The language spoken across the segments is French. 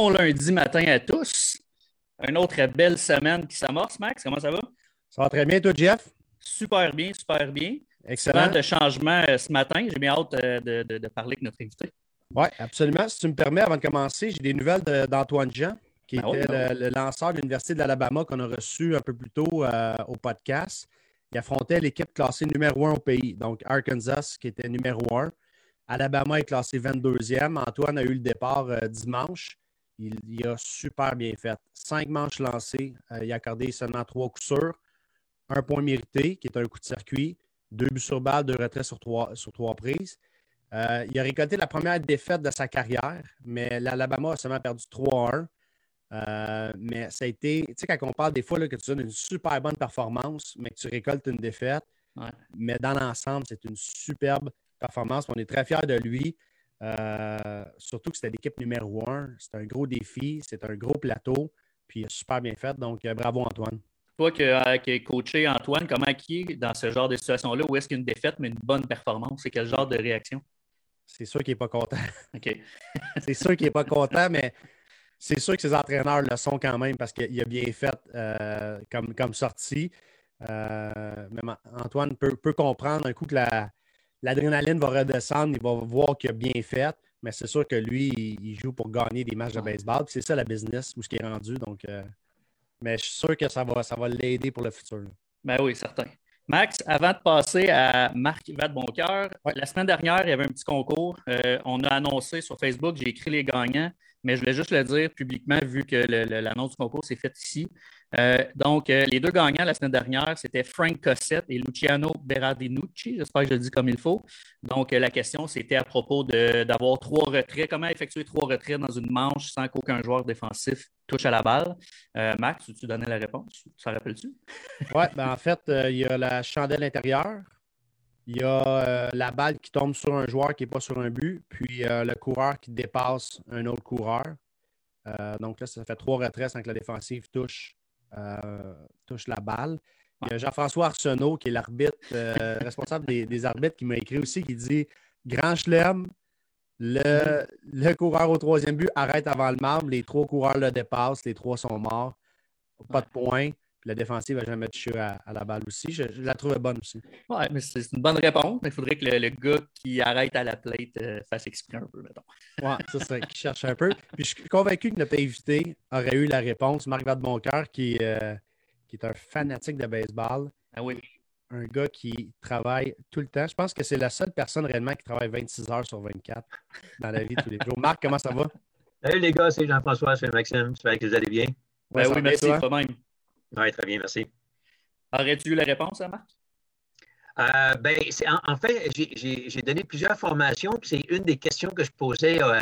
Bon lundi matin à tous. Une autre belle semaine qui s'amorce, Max. Comment ça va? Ça va très bien, toi, Jeff? Super bien, super bien. Excellent. De changement euh, ce matin. J'ai bien hâte euh, de, de- de parler avec notre invité. Oui, absolument. Si tu me permets, avant de commencer, j'ai des nouvelles de- d'Antoine Jean, qui Ben oui, était ben le, le lanceur de l'Université de l'Alabama qu'on a reçu un peu plus tôt euh, au podcast. Il affrontait l'équipe classée numéro un au pays, donc Arkansas, qui était numéro un. Alabama est classé 22e. Antoine a eu le départ dimanche. Il, il a super bien fait. Cinq manches lancées. Euh, il a accordé seulement trois coups sûrs. Un point mérité, qui est un coup de circuit. Deux buts sur balle, deux retraits sur trois, sur trois prises. Euh, il a récolté la première défaite de sa carrière, mais l'Alabama a seulement perdu 3-1. Euh, mais ça a été, tu sais, quand on parle des fois là, que tu donnes une super bonne performance, mais que tu récoltes une défaite, Ouais. mais dans l'ensemble, c'est une superbe performance. On est très fiers de lui. Euh, surtout que c'était l'équipe numéro un. C'est un gros défi, c'est un gros plateau, puis il a super bien fait. Donc, euh, bravo Antoine. Toi qui as coaché Antoine, comment qui est dans ce genre de situation-là? Où est-ce qu'il y a une défaite, mais une bonne performance? C'est quel genre de réaction? C'est sûr qu'il n'est pas content. OK. c'est sûr qu'il n'est pas content, mais c'est sûr que ses entraîneurs le sont quand même parce qu'il a bien fait euh, comme, comme sortie. Euh, même Antoine peut, peut comprendre un coup que la- l'adrénaline va redescendre, il va voir qu'il a bien fait, mais c'est sûr que lui, il, joue pour gagner des matchs de baseball. C'est ça la business où ce qui est rendu. Donc, euh, mais je suis sûr que ça va, ça va l'aider pour le futur. là. Ben oui, certain. Max, avant de passer à Marc Vadeboncoeur, Ouais. la semaine dernière, il y avait un petit concours. Euh, on a annoncé sur Facebook, j'ai écrit les gagnants, mais je voulais juste le dire publiquement vu que l'annonce du concours s'est faite ici. Euh, donc, euh, les deux gagnants la semaine dernière, c'était Frank Cossette et Luciano Berardinucci. J'espère que je le dis comme il faut. Donc, euh, la question, c'était à propos d'avoir trois retraits. Comment effectuer trois retraits dans une manche sans qu'aucun joueur défensif touche à la balle? Max, tu donnais la réponse? Ça rappelles-tu? Oui, ben en fait, il y a la chandelle intérieure, il y a la balle qui tombe sur un joueur qui n'est pas sur un but, puis le coureur qui dépasse un autre coureur. Donc là, ça fait trois retraits sans que la défensive touche, touche la balle. Il y a Jean-François Arsenault, qui est l'arbitre, euh, responsable des, des arbitres, qui m'a écrit aussi, qui dit Grand chelem, le, le coureur au troisième but arrête avant le marbre, les trois coureurs le dépassent, les trois sont morts, pas de points. La défensive n'a jamais touché à, à la balle aussi. Je, je la trouvais bonne aussi. Oui, mais c'est c'est une bonne réponse. Il faudrait que le, le gars qui arrête à la plate euh, fasse exprès un peu, mettons. Ouais, ça serait qui cherche un peu. Puis je suis convaincu que notre invité aurait eu la réponse. Marc Vadeboncoeur, qui, euh, qui est un fanatique de baseball, Ah oui. un gars qui travaille tout le temps. Je pense que c'est la seule personne réellement qui travaille 26 heures sur 24 dans la vie tous les jours. Marc, comment ça va? Salut les gars, c'est Jean-François, c'est Maxime. J'espère que vous allez bien. Ben Ouais, ça oui, merci, toi? toi-même. Oui, très bien, merci. Aurais-tu eu la réponse, hein, Marc? Euh, ben, c'est- en, en fait, j'ai- j'ai j'ai donné plusieurs formations, puis c'est une des questions que je posais euh,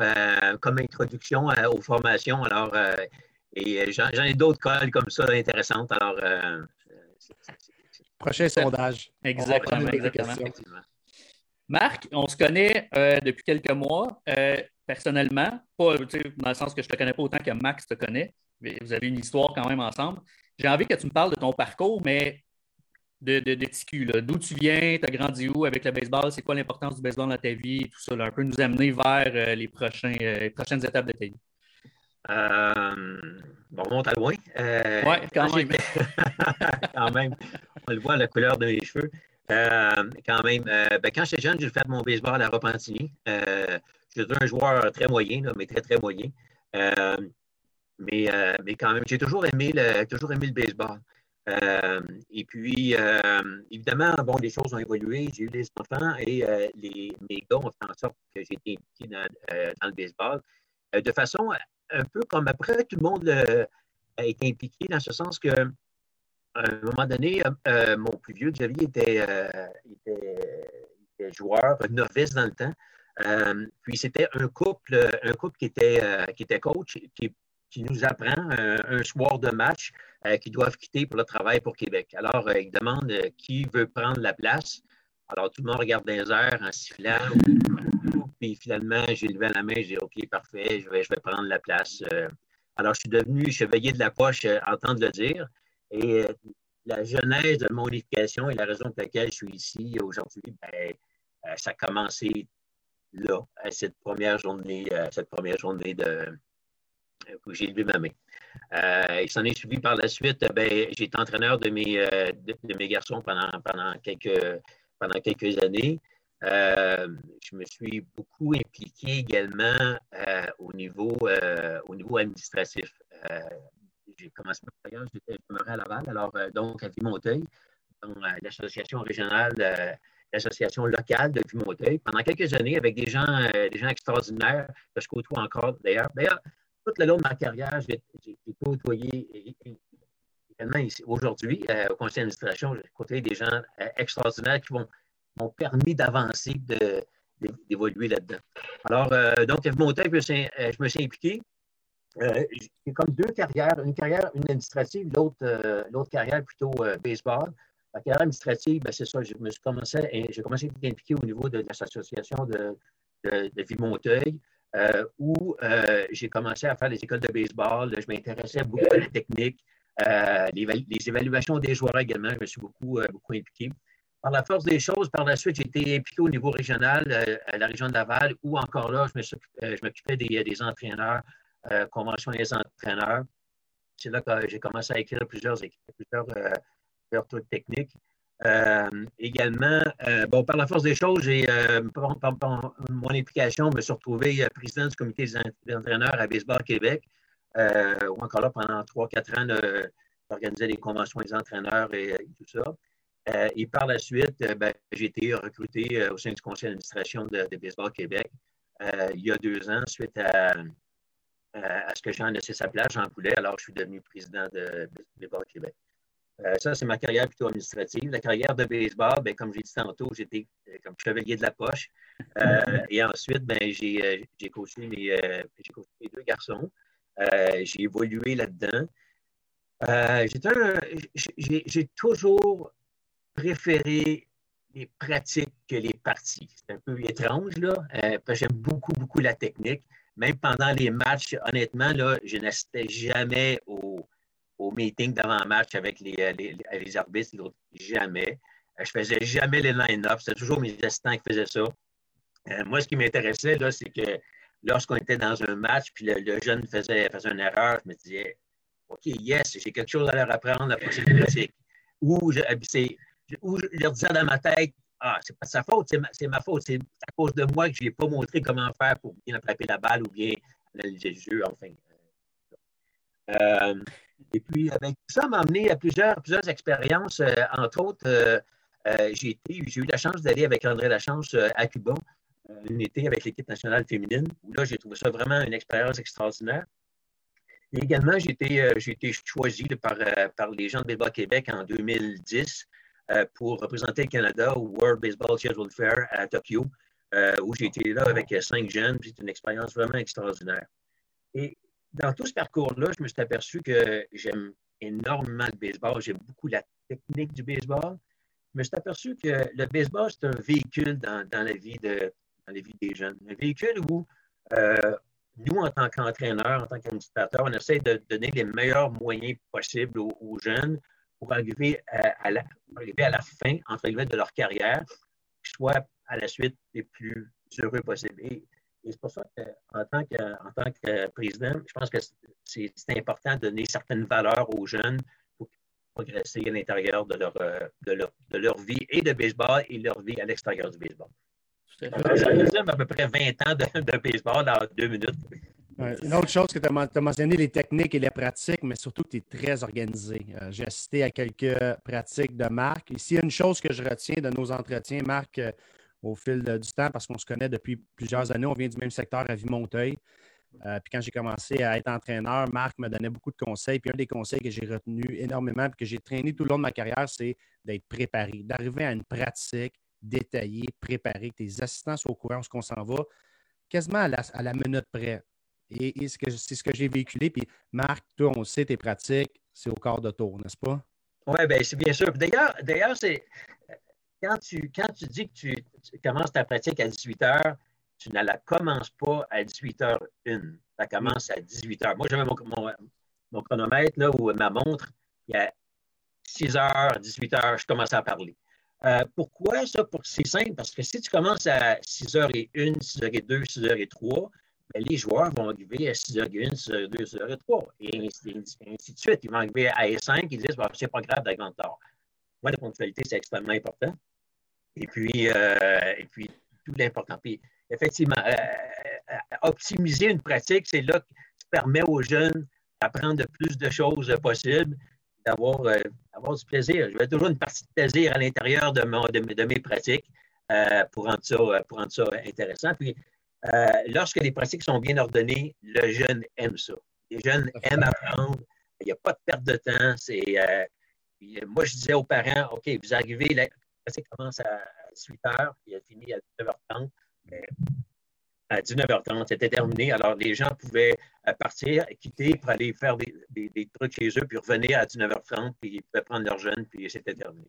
euh, comme introduction euh, aux formations. Alors, euh, et j'en j'en ai d'autres calls comme ça intéressantes. Alors, euh, c'est- c'est- c'est- c'est- Prochain sondage. Exactement, exactement. Marc, on se connaît euh, depuis quelques mois, euh, personnellement, pas dans le sens que je ne te connais pas autant que Max te connaît, mais vous avez une histoire quand même ensemble. J'ai envie que tu me parles de ton parcours, mais de, de, de TQ. D'où tu viens, tu as grandi où avec le baseball, c'est quoi l'importance du baseball dans ta vie, tout ça, là, un peu nous amener vers euh, les, prochains, euh, les prochaines étapes de ta vie. Euh, on monte à loin. Ouais, quand même. quand même. On le voit, la couleur de mes cheveux. Quand même. ben, quand j'étais jeune, j'ai fait mon baseball à Repentigny. J'étais un joueur très moyen, là, mais très, très moyen. Mais, euh, mais quand même, j'ai toujours aimé le, toujours aimé le baseball. Euh, et puis, euh, évidemment, bon, les choses ont évolué. J'ai eu les enfants et les, mes gars ont fait en sorte que j'ai été impliqué dans, le baseball de façon un peu comme après tout le monde a été impliqué, dans ce sens que à un moment donné, mon plus vieux, Xavier, était, était, joueur, novice dans le temps. Puis c'était un couple, un couple qui était, qui était coach, qui, qui nous apprend euh, un soir de match euh, qu'ils doivent quitter pour le travail pour Québec. Alors, euh, ils demandent euh, qui veut prendre la place. Alors, tout le monde regarde les airs en sifflant. Puis finalement, j'ai levé la main, j'ai dit OK, parfait, je vais, je vais prendre la place. Alors, je suis devenu chevalier de la poche, entendre le dire. Et la genèse de mon unification et la raison pour laquelle je suis ici aujourd'hui, ben, ça a commencé là, à cette première journée, cette première journée de, j'ai levé ma main. Euh, il s'en est suivi par la suite. Ben, j'ai été entraîneur de mes, de, mes garçons pendant, pendant, quelques, pendant quelques années. je me suis beaucoup impliqué également au, niveau, au niveau administratif. j'ai commencé ma carrière, j'étais à Laval, alors donc à Vimonteil, dans l'association régionale l'association locale de Puy-Monteuil pendant quelques années avec des gens, euh, des gens extraordinaires que je côtoie encore. D'ailleurs, tout le long de ma carrière, j'ai côtoyé également aujourd'hui euh, au conseil d'administration, j'ai côtoyé des gens euh, extraordinaires qui m'ont permis d'avancer, d'évoluer là-dedans. Alors, donc, à Monteuil, je me suis impliqué. j'ai comme deux carrières, une carrière, une administrative, l'autre carrière plutôt baseball. La carrière administrative, ben, c'est ça, je me suis commencé, j'ai commencé à m'impliquer au niveau de, l'association de, de, de Ville-Monteuil, euh, où euh, j'ai commencé à faire les écoles de baseball. Je m'intéressais beaucoup à la technique, euh, les, évaluations des joueurs également. Je me suis beaucoup, impliqué. Par la force des choses, par la suite, j'ai été impliqué au niveau régional, à la région de Laval, où encore là, je m'occupais des, des, entraîneurs, convention des entraîneurs. C'est là que j'ai commencé à écrire plusieurs, plusieurs trucs techniques. Euh, également, euh, bon, par la force des choses, j'ai, euh, mon implication, je me suis retrouvé président du comité des entraîneurs à Baseball Québec, ou encore là pendant 3-4 ans d'organiser les conventions des entraîneurs et, tout ça. et par la suite, ben, j'ai été recruté au sein du conseil d'administration de, Baseball Québec il y a deux ans, suite à, ce que Jean laissé sa place, Jean Poulet, alors je suis devenu président de Baseball Québec. Euh, ça, c'est ma carrière plutôt administrative. La carrière de baseball, ben, comme j'ai dit tantôt, j'étais euh, comme chevalier de la poche. Euh, et ensuite, ben, j'ai coaché, mes, deux garçons. j'ai évolué là-dedans. j'ai toujours préféré les pratiques que les parties. C'est un peu étrange, là, j'aime beaucoup, beaucoup la technique. Même pendant les matchs, honnêtement, là, je n'assistais jamais au, au meeting d'avant-match avec les, euh, les, les, arbitres, jamais. Euh, je faisais jamais les line-up. C'était toujours mes assistants qui faisaient ça. Euh, moi, ce qui m'intéressait, là, c'est que lorsqu'on était dans un match, puis le, jeune faisait, faisait une erreur, je me disais, OK, yes, j'ai quelque chose à leur apprendre la prochaine pratique. Ou je, ou je leur disais dans ma tête, ah, c'est pas sa faute, c'est ma, faute, c'est à cause de moi que je n'ai pas montré comment faire pour bien attraper la balle ou bien analyser le jeu, enfin. Et puis, avec ça m'a amené à plusieurs, plusieurs expériences. Euh, entre autres, euh, euh, j'ai, eu la chance d'aller avec André Lachance à Cuba, une été avec l'équipe nationale féminine, où là, j'ai trouvé ça vraiment une expérience extraordinaire. Et également, j'ai été, choisi par, par les gens de Baseball Québec en 2010 pour représenter le Canada au World Baseball Schedule Fair à Tokyo, où j'ai été là avec cinq jeunes. C'est une expérience vraiment extraordinaire. Dans tout ce parcours-là, je me suis aperçu que j'aime énormément le baseball. J'aime beaucoup la technique du baseball. Je me suis aperçu que le baseball, c'est un véhicule dans, la vie des jeunes. Un véhicule où euh, nous, en tant qu'entraîneurs, en tant qu'administrateurs, on essaie de donner les meilleurs moyens possibles aux, jeunes pour arriver à, la, fin, entre guillemets, de leur carrière, soit à la suite les plus heureux possibles. C'est pour ça qu'en tant, que, en tant que président, je pense que c'est important de donner certaines valeurs aux jeunes pour progresser à l'intérieur de leur, euh, de, leur, de leur vie et de baseball et leur vie à l'extérieur du baseball. Ça résume à peu près 20 ans de, baseball dans deux minutes. une autre chose que tu as, mentionné, les techniques et les pratiques, mais surtout que tu es très organisé. Euh, j'ai assisté à quelques pratiques de Marc. Ici, une chose que je retiens de nos entretiens, Marc, euh, au fil du temps parce qu'on se connaît depuis plusieurs années. On vient du même secteur à Vimonteil. Euh, puis quand j'ai commencé à être entraîneur, Marc me donnait beaucoup de conseils. Puis un des conseils que j'ai retenu énormément et que j'ai traîné tout le long de ma carrière, c'est d'être préparé, d'arriver à une pratique détaillée, préparée, que tes assistants soient au courant ce qu'on s'en va, quasiment à la, minute près. Et, c'est ce que j'ai véhiculé. Puis Marc, toi, on sait, tes pratiques, c'est au quart de tour, n'est-ce pas? Oui, bien, c'est bien sûr. D'ailleurs, c'est quand tu, dis que tu, commences ta pratique à 18 heures, tu ne la commences pas à 18 h 1 Ça commence à 18 h Moi, j'avais mon, chronomètre là, ou ma montre. Il y a 6 h 18 h je commence à parler. Euh, pourquoi ça? C'est simple, parce que si tu commences à 6 h 1 6 h 2 6 h 3 ben, les joueurs vont arriver à 6h01, 6h02, 6h03, et ainsi, de suite. Ils vont arriver à S5, ils disent c'est pas grave d'être en retard. Moi, la ponctualité, c'est extrêmement important. Et puis, euh, et puis tout l'important. Puis, effectivement, euh, euh, optimiser une pratique, c'est là que ça permet aux jeunes d'apprendre le plus de choses possibles, d'avoir du plaisir. Je vais toujours une partie de plaisir à l'intérieur de, de, mes pratiques pour, rendre ça, pour rendre ça intéressant. Puis, lorsque les pratiques sont bien ordonnées, le jeune aime ça. Les jeunes aiment apprendre. Il n'y a pas de perte de temps. C'est, moi, je disais aux parents, OK, vous arrivez, la pratique commence à 18 h, puis elle finit à 19h30. Mais à 19h30, c'était terminé. Alors, les gens pouvaient euh, partir, quitter pour aller faire des, trucs chez eux, puis revenir à 19h30, puis ils pouvaient prendre leur jeune, puis c'était terminé.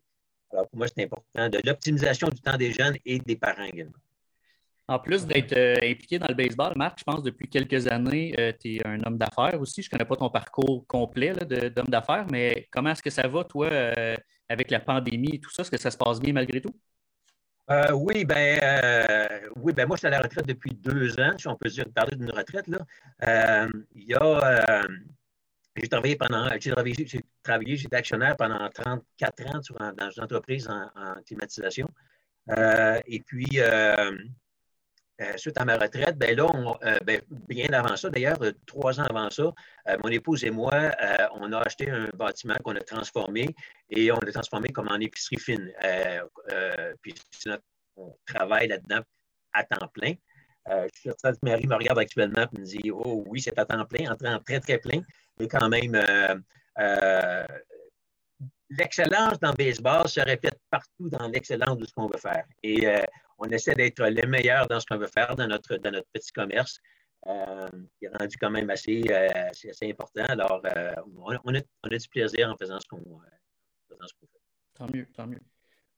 Alors, pour moi, c'est important de l'optimisation du temps des jeunes et des parents également. En plus d'être euh, impliqué dans le baseball, Marc, je pense depuis quelques années, euh, tu es un homme d'affaires aussi. Je ne connais pas ton parcours complet d'homme d'affaires, mais comment est-ce que ça va, toi, avec la pandémie et tout ça? Est-ce que ça se passe bien malgré tout? Euh, oui, ben, euh, oui, ben moi, je suis à la retraite depuis deux ans, si on peut dire, parler d'une retraite. Là. Euh, il y a, j'ai travaillé pendant, j'ai travaillé, j'ai travaillé, j'étais actionnaire pendant 34 ans dans une entreprise en, climatisation. et puis, suite à ma retraite, ben là, ben, bien avant ça, d'ailleurs, trois ans avant ça, mon épouse et moi, on a acheté un bâtiment qu'on a transformé et on l'a transformé comme en épicerie fine. puis on travaille là-dedans à temps plein. je suis certain que Marie me regarde actuellement et me dit Oh oui, c'est à temps plein, en train très, très plein, mais quand même, l'excellence dans le baseball se répète partout dans l'excellence de ce qu'on veut faire. Et on essaie d'être les meilleurs dans ce qu'on veut faire dans notre, dans notre petit commerce. Euh, qui est rendu quand même assez, euh, assez, important. Alors, euh, on, a, on, a, du plaisir en faisant ce qu'on fait. Tant mieux, tant mieux.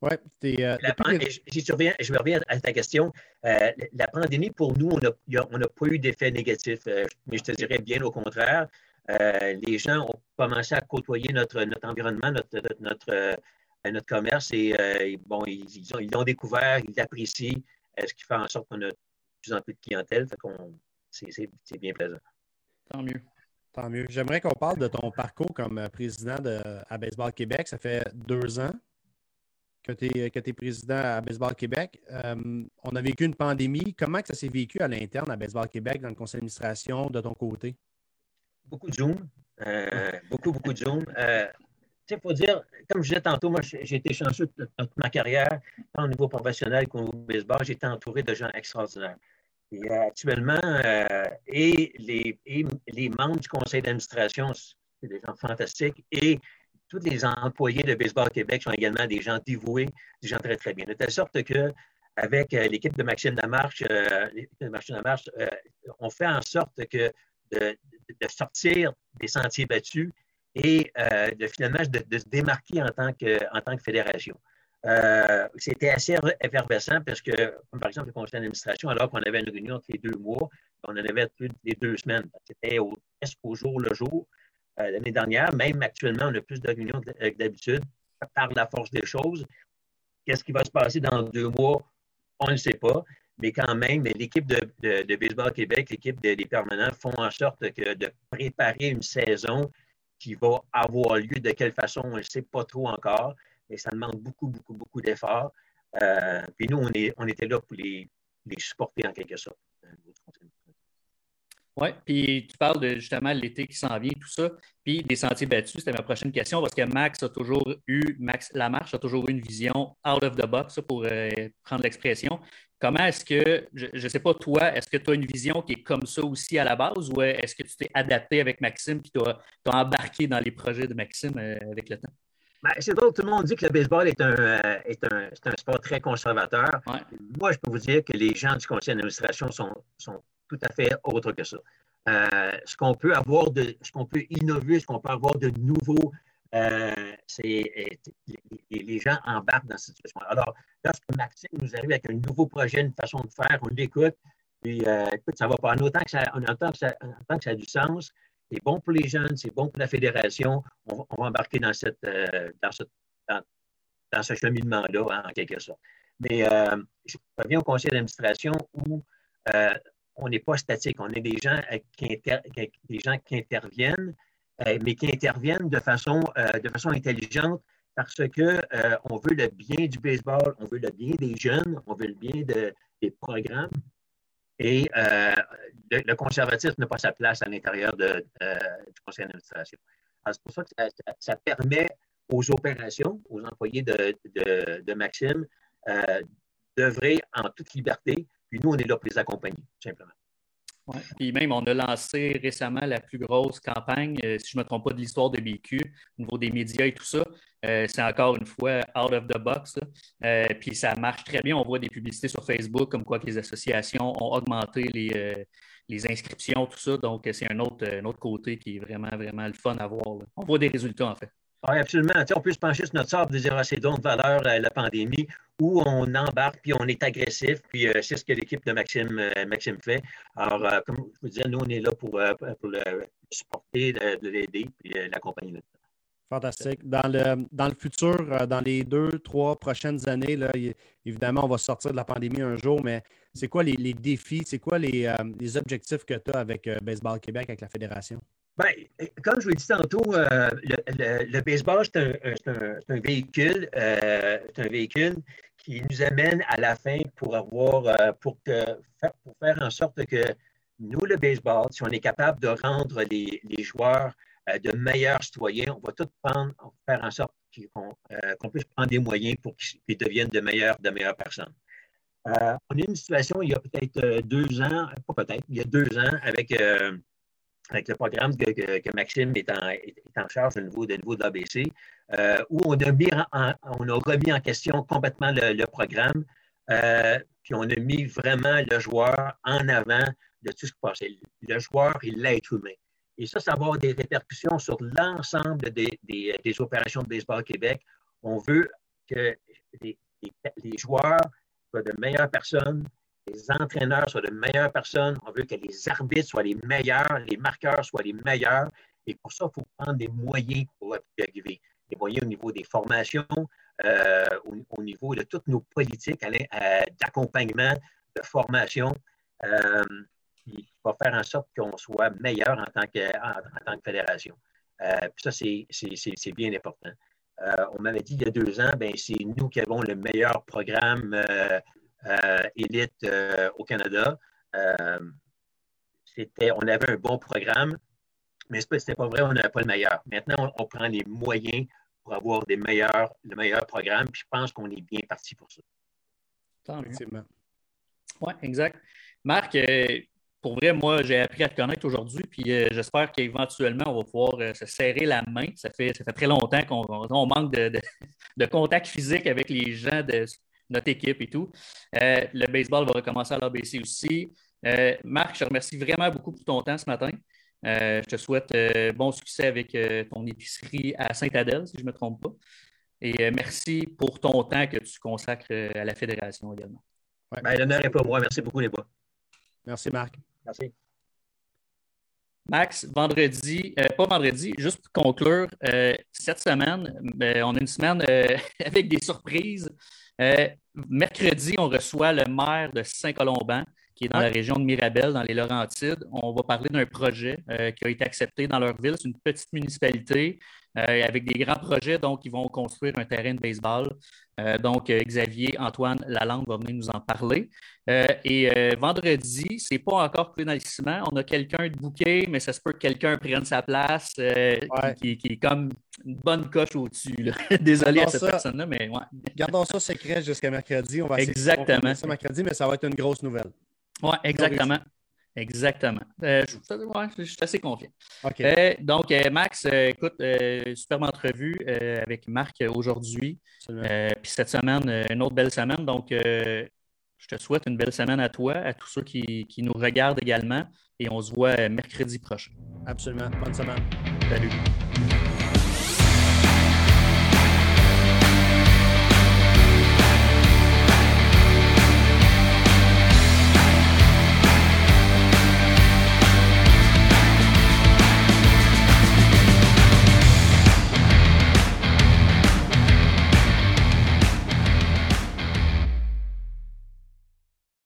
Ouais, je, reviens, je reviens à ta question. la pandémie, pour nous, on n'a pas eu d'effet négatif, mais je te dirais bien au contraire. les gens ont commencé à côtoyer notre, notre environnement, notre, notre, notre commerce et bon, ils, ils, l'ont découvert, ils l'apprécient, ce qui fait en sorte qu'on a de plus en plus de clientèle. c'est bien plaisant. Tant mieux. Tant mieux. J'aimerais qu'on parle de ton parcours comme président de, à Baseball Québec. Ça fait deux ans que tu es, président à Baseball Québec. Euh, on a vécu une pandémie. Comment que ça s'est vécu à l'interne à Baseball Québec, dans le conseil d'administration, de ton côté? Beaucoup de Zoom. Euh, beaucoup, beaucoup de Zoom. Euh, il faut dire, comme je disais tantôt, moi, j'ai été chanceux toute ma carrière, tant au niveau professionnel qu'au niveau baseball, j'ai été entouré de gens extraordinaires. Et actuellement, et, les, et les membres du conseil d'administration, c'est des gens fantastiques, et tous les employés de Baseball Québec sont également des gens dévoués, des gens très, très bien. De telle sorte que avec euh, l'équipe de Maxime Lamarche, euh, de Maxime Lamarche euh, on fait en sorte que de, sortir des sentiers battus et de finalement de, se démarquer en tant que, en tant que fédération. C'était assez effervescent parce que, par exemple, le conseil d'administration, alors qu'on avait une réunion tous les deux mois, on en avait plus les deux semaines. C'était presque au jour le jour. Euh, l'année dernière. Même actuellement, on a plus de réunions que d'habitude par la force des choses. Qu'est-ce qui va se passer dans deux mois? On ne sait pas. Mais quand même, l'équipe de, Baseball Québec, l'équipe des permanents font en sorte de préparer une saison qui va avoir lieu de quelle façon, on ne sait pas trop encore, mais ça demande beaucoup, beaucoup, beaucoup d'efforts. Euh, puis nous, on, est, on était là pour les, les supporter en quelque sorte. Oui, puis tu parles de justement l'été qui s'en vient, tout ça, puis des sentiers battus, c'était ma prochaine question, parce que Max a toujours eu, Max Lamarche a toujours eu une vision out of the box, pour euh, prendre l'expression. Comment est-ce que, je ne sais pas toi, est-ce que tu as une vision qui est comme ça aussi à la base, ou est-ce que tu t'es adapté avec Maxime, puis tu as, embarqué dans les projets de Maxime euh, avec le temps? Ben, c'est drôle, tout le monde dit que le baseball est un, euh, est un, sport très conservateur. Moi, je peux vous dire que les gens du conseil d'administration sont, sont tout à fait autre que ça. Euh, ce qu'on peut avoir de, ce qu'on peut innover, ce qu'on peut avoir de nouveau, euh, c'est les, gens embarquent dans cette situation. Alors, lorsque Maxime nous arrive avec un nouveau projet, une façon de faire, on l'écoute, puis euh, écoute, ça va pas. En autant que ça, que ça, que ça a du sens, c'est bon pour les jeunes, c'est bon pour la fédération, on va, embarquer dans, cette, ce, dans, ce cheminement-là, en quelque sorte. Mais je reviens au conseil d'administration où on n'est pas statique. On est des gens, qui, des gens qui interviennent, mais qui interviennent de façon, de façon intelligente parce qu'on veut le bien du baseball, on veut le bien des jeunes, on veut le bien des programmes. Et le, conservatisme n'a pas sa place à l'intérieur du conseil d'administration. C'est pour ça que ça, permet aux opérations, aux employés de, de Maxime, d'œuvrer en toute liberté. Puis nous, on est là pour les accompagner, simplement. Ouais. Puis même, on a lancé récemment la plus grosse campagne, euh, si je ne me trompe pas, de l'histoire de BQ, au niveau des médias et tout ça. Euh, c'est encore une fois out of the box. Euh, puis ça marche très bien. On voit des publicités sur Facebook comme quoi que les associations ont augmenté les, les inscriptions, tout ça. Donc, c'est un autre, un autre côté qui est vraiment, vraiment le fun à voir. On voit des résultats, en fait. Oui, absolument. on peut se pencher sur notre sable de dire ah, c'est donc valeur la pandémie, où on embarque puis on est agressif, puis euh, c'est ce que l'équipe de Maxime, euh, fait. Alors, euh, comme je vous disais, nous, on est là pour, pour le supporter, de, l'aider, puis l'accompagner. Fantastique. Dans le, dans le futur, dans les deux, trois prochaines années, là, évidemment, on va sortir de la pandémie un jour, mais c'est quoi les, les défis, c'est quoi les, les, objectifs que tu as avec Baseball Québec, avec la Fédération? Bien, comme je vous l'ai dit tantôt, euh, le, baseball, c'est un, véhicule, euh, un véhicule qui nous amène à la fin pour avoir, euh, pour, pour faire en sorte que nous, le baseball, si on est capable de rendre les, joueurs de meilleurs citoyens, on va tout prendre, faire en sorte qu'on puisse prendre des moyens pour qu'ils deviennent de meilleures, de meilleures personnes. on a une situation il y a peut-être deux ans, pas peut-être, il y a deux ans, avec avec le programme que, Maxime est en, charge au niveau, de, niveau de l'ABC, euh, où on a, a remis en question complètement le, programme, euh, puis on a mis vraiment le joueur en avant de tout ce qui passait. Le joueur et l'être humain. Et ça, ça va avoir des répercussions sur l'ensemble des, opérations de baseball Québec. On veut que les, les joueurs soient de meilleures personnes, les entraîneurs soient de meilleures personnes. On veut que les arbitres soient les meilleurs, les marqueurs soient les meilleurs. Et pour ça, il faut prendre des moyens pour y arriver. Des moyens au niveau des formations, euh, au, niveau de toutes nos politiques euh, d'accompagnement, de formation, euh, qui faire en sorte qu'on soit meilleur en tant que, tant que fédération. puis ça, c'est bien important. on m'avait dit il y a deux ans, ben, c'est nous qui avons le meilleur programme euh, élite euh, au Canada. Euh, c'était, on avait un bon programme, mais ce n'était pas vrai, on n'avait pas le meilleur. Maintenant, on, prend les moyens pour avoir des meilleurs, le meilleur programme, puis je pense qu'on est bien parti pour ça. Oui, exact. Marc, pour vrai, moi, j'ai appris à te connaître aujourd'hui, puis j'espère qu'éventuellement, on va pouvoir se serrer la main. Ça fait, ça fait très longtemps qu'on manque de, de, contact physique avec les gens de, notre équipe et tout. Euh, le baseball va recommencer à l'ABC aussi. Euh, Marc, je te remercie vraiment beaucoup pour ton temps ce matin. Euh, je te souhaite bon succès avec ton épicerie à Saint-Adèle, si je ne me trompe pas. Et merci pour ton temps que tu consacres à la Fédération également. Ben, l'honneur est pour moi. Merci beaucoup, les bois. Merci, Marc. Merci. Max, vendredi, pas vendredi, juste pour conclure, cette semaine, ben, on a une semaine avec des surprises. Euh, mercredi, on reçoit le maire de Saint-Colomban, qui est dans la région de Mirabel, dans les Laurentides. On va parler d'un projet euh, qui a été accepté dans leur ville. C'est une petite municipalité euh, avec des grands projets. Donc, ils vont construire un terrain de baseball. donc, Xavier Antoine Lalande va venir nous en parler. et vendredi, c'est pas encore finalement. On a quelqu'un de bouquet, mais ça se peut que quelqu'un prenne sa place qui, est comme une bonne coche au-dessus. Désolé à cette personne-là, mais ouais. Gardons ça secret jusqu'à mercredi. On va exactement. ça mercrdi, mais ça va être une grosse nouvelle. Oui, exactement. Exactement. Euh, je, suis assez confiant. Euh, donc, euh, Max, écoute, superbe entrevue avec Marc aujourd'hui. Puis cette semaine, une autre belle semaine. Donc, je te souhaite une belle semaine à toi, à tous ceux qui, qui nous regardent également. Et on se voit mercredi prochain. Absolument. Bonne semaine. Salut.